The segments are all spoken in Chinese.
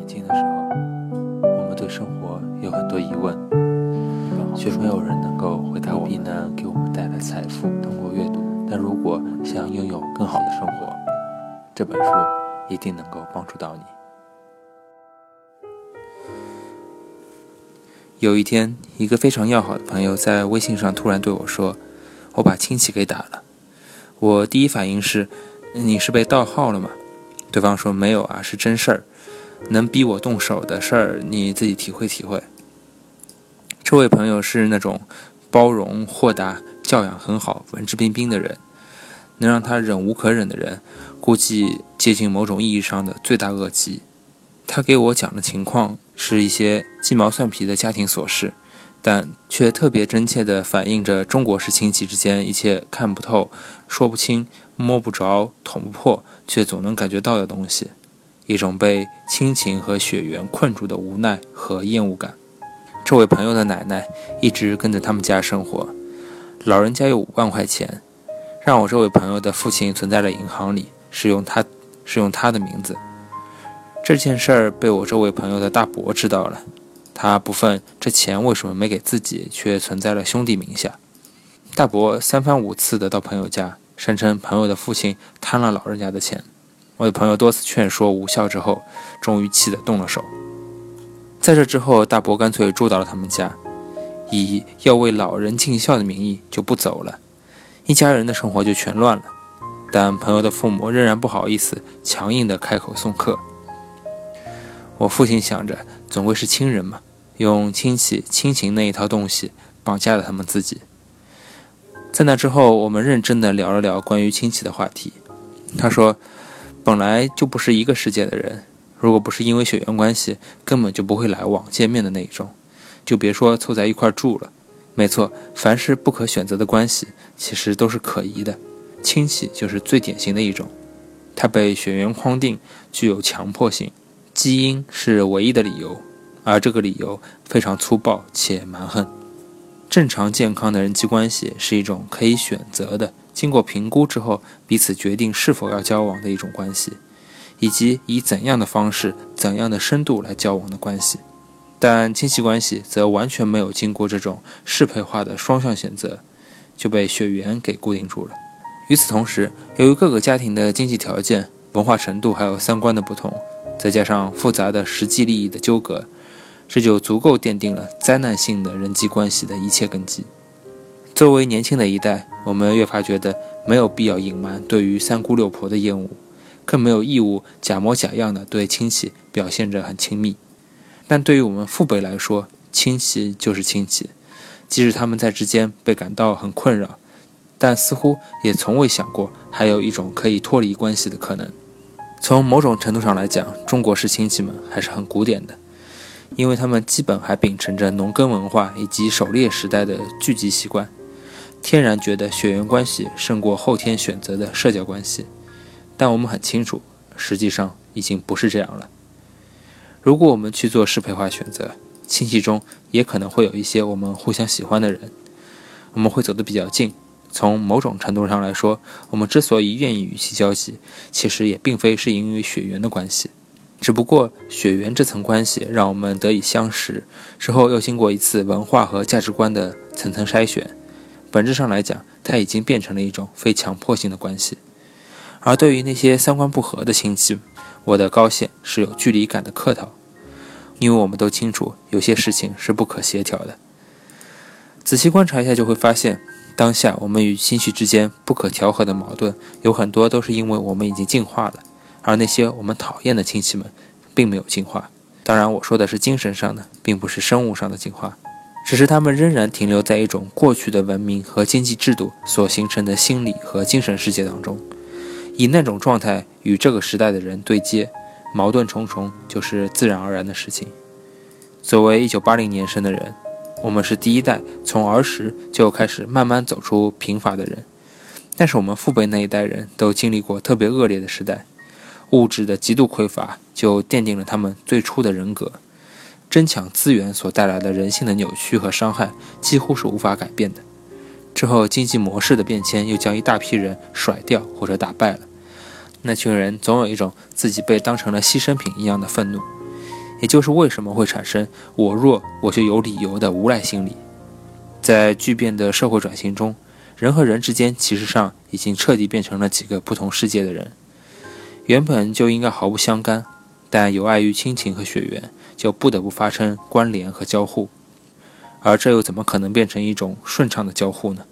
年轻的时候，我们对生活有很多疑问，却没有人能够回答我们能给我们带来财富。通过阅读，但如果想拥有更好的生活，这本书一定能够帮助到你。有一天，一个非常要好的朋友在微信上突然对我说：“我把亲戚给打了。”我第一反应是：“你是被盗号了吗？”对方说：“没有啊，是真事儿。能逼我动手的事儿，你自己体会体会。”这位朋友是那种包容、豁达、教养很好、文质彬彬的人，能让他忍无可忍的人，估计接近某种意义上的罪大恶极。他给我讲的情况是一些鸡毛蒜皮的家庭琐事，但却特别真切地反映着中国式亲戚之间一切看不透、说不清、摸不着、捅不破，却总能感觉到的东西，一种被亲情和血缘困住的无奈和厌恶感。这位朋友的奶奶一直跟着他们家生活，老人家有五万块钱，让我这位朋友的父亲存在了银行里，是用他，是用他的名字。这件事儿被我这位朋友的大伯知道了，他不忿这钱为什么没给自己，却存在了兄弟名下。大伯三番五次的到朋友家，声称朋友的父亲贪了老人家的钱。我的朋友多次劝说无效之后，终于气得动了手。在这之后，大伯干脆住到了他们家，以要为老人尽孝的名义就不走了，一家人的生活就全乱了。但朋友的父母仍然不好意思，强硬的开口送客。我父亲想着，总归是亲人嘛，用亲戚亲情那一套东西绑架了他们自己。在那之后，我们认真的聊了聊关于亲戚的话题。他说，本来就不是一个世界的人，如果不是因为血缘关系，根本就不会来往见面的那一种，就别说凑在一块住了。没错，凡是不可选择的关系，其实都是可疑的，亲戚就是最典型的一种，它被血缘框定，具有强迫性。基因是唯一的理由，而这个理由非常粗暴且蛮横。正常健康的人际关系是一种可以选择的，经过评估之后彼此决定是否要交往的一种关系，以及以怎样的方式、怎样的深度来交往的关系。但亲戚关系则完全没有经过这种适配化的双向选择，就被血缘给固定住了。与此同时，由于各个家庭的经济条件、文化程度还有三观的不同。再加上复杂的实际利益的纠葛，这就足够奠定了灾难性的人际关系的一切根基。作为年轻的一代，我们越发觉得没有必要隐瞒对于三姑六婆的厌恶，更没有义务假模假样的对亲戚表现着很亲密。但对于我们父辈来说，亲戚就是亲戚，即使他们在之间被感到很困扰，但似乎也从未想过还有一种可以脱离关系的可能。从某种程度上来讲，中国式亲戚们还是很古典的，因为他们基本还秉承着农耕文化以及狩猎时代的聚集习惯，天然觉得血缘关系胜过后天选择的社交关系。但我们很清楚，实际上已经不是这样了。如果我们去做适配化选择，亲戚中也可能会有一些我们互相喜欢的人，我们会走得比较近。从某种程度上来说，我们之所以愿意与其交集，其实也并非是因为血缘的关系，只不过血缘这层关系让我们得以相识，之后又经过一次文化和价值观的层层筛选，本质上来讲，它已经变成了一种非强迫性的关系。而对于那些三观不合的亲戚，我的高线是有距离感的客套，因为我们都清楚，有些事情是不可协调的。仔细观察一下，就会发现。当下我们与亲戚之间不可调和的矛盾，有很多都是因为我们已经进化了，而那些我们讨厌的亲戚们，并没有进化。当然，我说的是精神上的，并不是生物上的进化，只是他们仍然停留在一种过去的文明和经济制度所形成的心理和精神世界当中，以那种状态与这个时代的人对接，矛盾重重就是自然而然的事情。作为一九八零年生的人。我们是第一代从儿时就开始慢慢走出贫乏的人，但是我们父辈那一代人都经历过特别恶劣的时代，物质的极度匮乏就奠定了他们最初的人格，争抢资源所带来的人性的扭曲和伤害几乎是无法改变的。之后经济模式的变迁又将一大批人甩掉或者打败了，那群人总有一种自己被当成了牺牲品一样的愤怒。也就是为什么会产生“我弱我就有理由”的无赖心理。在巨变的社会转型中，人和人之间其实上已经彻底变成了几个不同世界的人。原本就应该毫不相干，但有碍于亲情和血缘，就不得不发生关联和交互。而这又怎么可能变成一种顺畅的交互呢？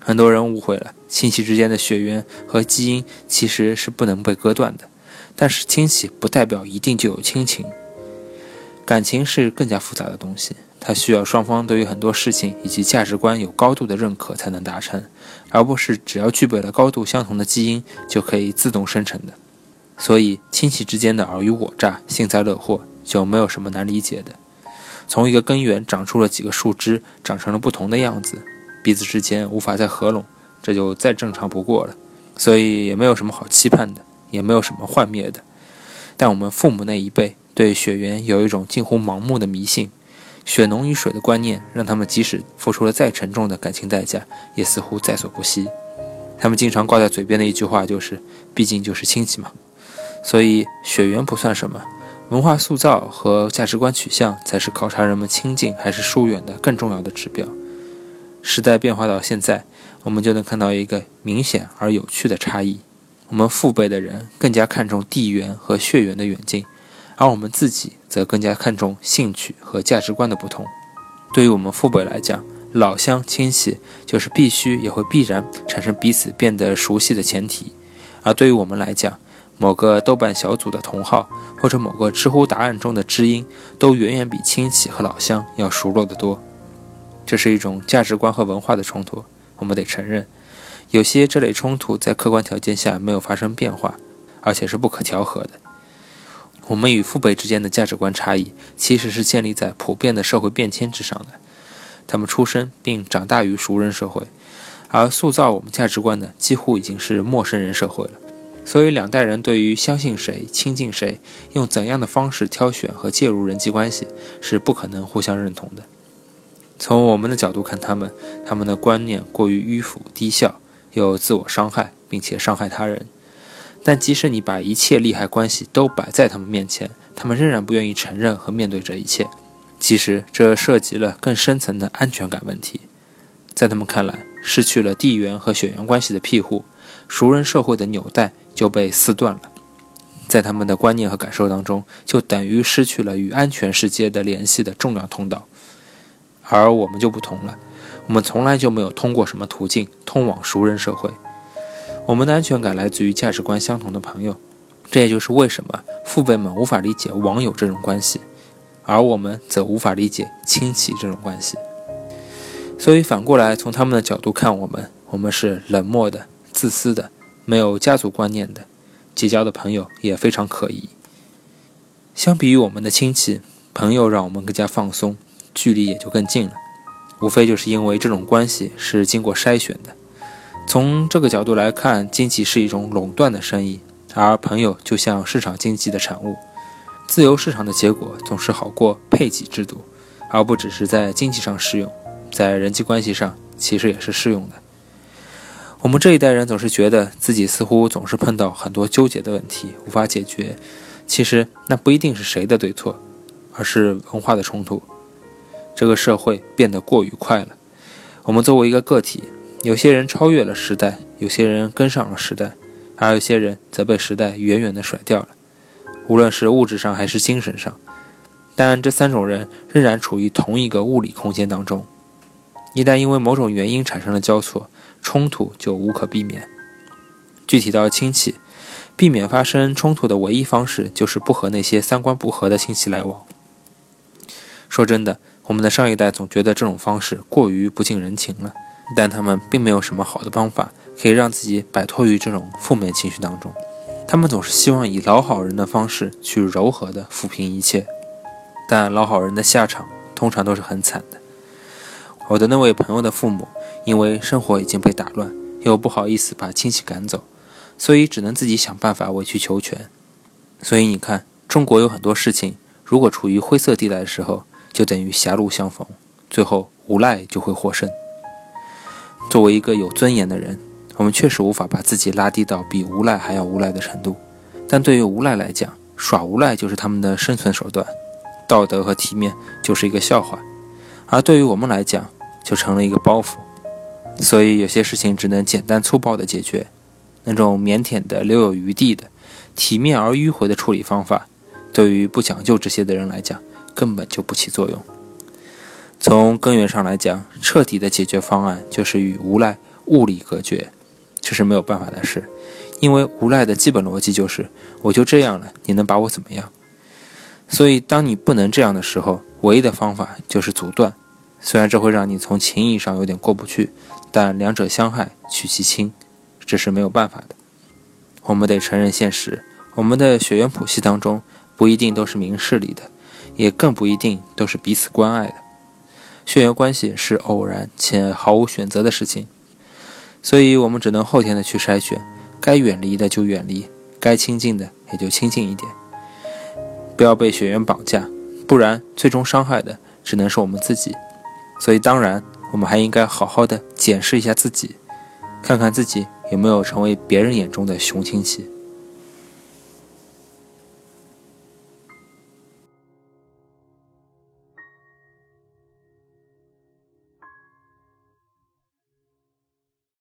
很多人误会了，亲戚之间的血缘和基因其实是不能被割断的。但是亲戚不代表一定就有亲情，感情是更加复杂的东西，它需要双方对于很多事情以及价值观有高度的认可才能达成，而不是只要具备了高度相同的基因就可以自动生成的。所以亲戚之间的尔虞我诈、幸灾乐祸就没有什么难理解的。从一个根源长出了几个树枝，长成了不同的样子，彼此之间无法再合拢，这就再正常不过了。所以也没有什么好期盼的。也没有什么幻灭的，但我们父母那一辈对血缘有一种近乎盲目的迷信，血浓于水的观念让他们即使付出了再沉重的感情代价，也似乎在所不惜。他们经常挂在嘴边的一句话就是：“毕竟就是亲戚嘛。”所以血缘不算什么，文化塑造和价值观取向才是考察人们亲近还是疏远的更重要的指标。时代变化到现在，我们就能看到一个明显而有趣的差异。我们父辈的人更加看重地缘和血缘的远近，而我们自己则更加看重兴趣和价值观的不同。对于我们父辈来讲，老乡亲戚就是必须也会必然产生彼此变得熟悉的前提；而对于我们来讲，某个豆瓣小组的同号或者某个知乎答案中的知音，都远远比亲戚和老乡要熟络得多。这是一种价值观和文化的冲突，我们得承认。有些这类冲突在客观条件下没有发生变化，而且是不可调和的。我们与父辈之间的价值观差异，其实是建立在普遍的社会变迁之上的。他们出生并长大于熟人社会，而塑造我们价值观的几乎已经是陌生人社会了。所以，两代人对于相信谁、亲近谁、用怎样的方式挑选和介入人际关系，是不可能互相认同的。从我们的角度看，他们他们的观念过于迂腐低效。又自我伤害，并且伤害他人，但即使你把一切利害关系都摆在他们面前，他们仍然不愿意承认和面对这一切。其实这涉及了更深层的安全感问题。在他们看来，失去了地缘和血缘关系的庇护，熟人社会的纽带就被撕断了。在他们的观念和感受当中，就等于失去了与安全世界的联系的重要通道。而我们就不同了。我们从来就没有通过什么途径通往熟人社会，我们的安全感来自于价值观相同的朋友，这也就是为什么父辈们无法理解网友这种关系，而我们则无法理解亲戚这种关系。所以反过来从他们的角度看我们，我们是冷漠的、自私的、没有家族观念的，结交的朋友也非常可疑。相比于我们的亲戚朋友，让我们更加放松，距离也就更近了。无非就是因为这种关系是经过筛选的。从这个角度来看，经济是一种垄断的生意，而朋友就像市场经济的产物。自由市场的结果总是好过配给制度，而不只是在经济上适用，在人际关系上其实也是适用的。我们这一代人总是觉得自己似乎总是碰到很多纠结的问题无法解决，其实那不一定是谁的对错，而是文化的冲突。这个社会变得过于快了，我们作为一个个体，有些人超越了时代，有些人跟上了时代，而有些人则被时代远远地甩掉了。无论是物质上还是精神上，但这三种人仍然处于同一个物理空间当中。一旦因为某种原因产生了交错，冲突就无可避免。具体到亲戚，避免发生冲突的唯一方式就是不和那些三观不合的亲戚来往。说真的。我们的上一代总觉得这种方式过于不近人情了，但他们并没有什么好的方法可以让自己摆脱于这种负面情绪当中。他们总是希望以老好人的方式去柔和的抚平一切，但老好人的下场通常都是很惨的。我的那位朋友的父母因为生活已经被打乱，又不好意思把亲戚赶走，所以只能自己想办法委曲求全。所以你看，中国有很多事情，如果处于灰色地带的时候。就等于狭路相逢，最后无赖就会获胜。作为一个有尊严的人，我们确实无法把自己拉低到比无赖还要无赖的程度。但对于无赖来讲，耍无赖就是他们的生存手段，道德和体面就是一个笑话，而对于我们来讲，就成了一个包袱。所以有些事情只能简单粗暴地解决，那种腼腆的、留有余地的、体面而迂回的处理方法，对于不讲究这些的人来讲，根本就不起作用。从根源上来讲，彻底的解决方案就是与无赖物理隔绝，这是没有办法的事。因为无赖的基本逻辑就是，我就这样了，你能把我怎么样？所以，当你不能这样的时候，唯一的方法就是阻断。虽然这会让你从情义上有点过不去，但两者相害取其轻，这是没有办法的。我们得承认现实，我们的血缘谱系当中不一定都是明事理的，也更不一定都是彼此关爱的。血缘关系是偶然且毫无选择的事情，所以我们只能后天的去筛选。该远离的就远离，该亲近的也就亲近一点，不要被血缘绑架，不然最终伤害的只能是我们自己。所以，当然，我们还应该好好的检视一下自己，看看自己有没有成为别人眼中的熊亲戚。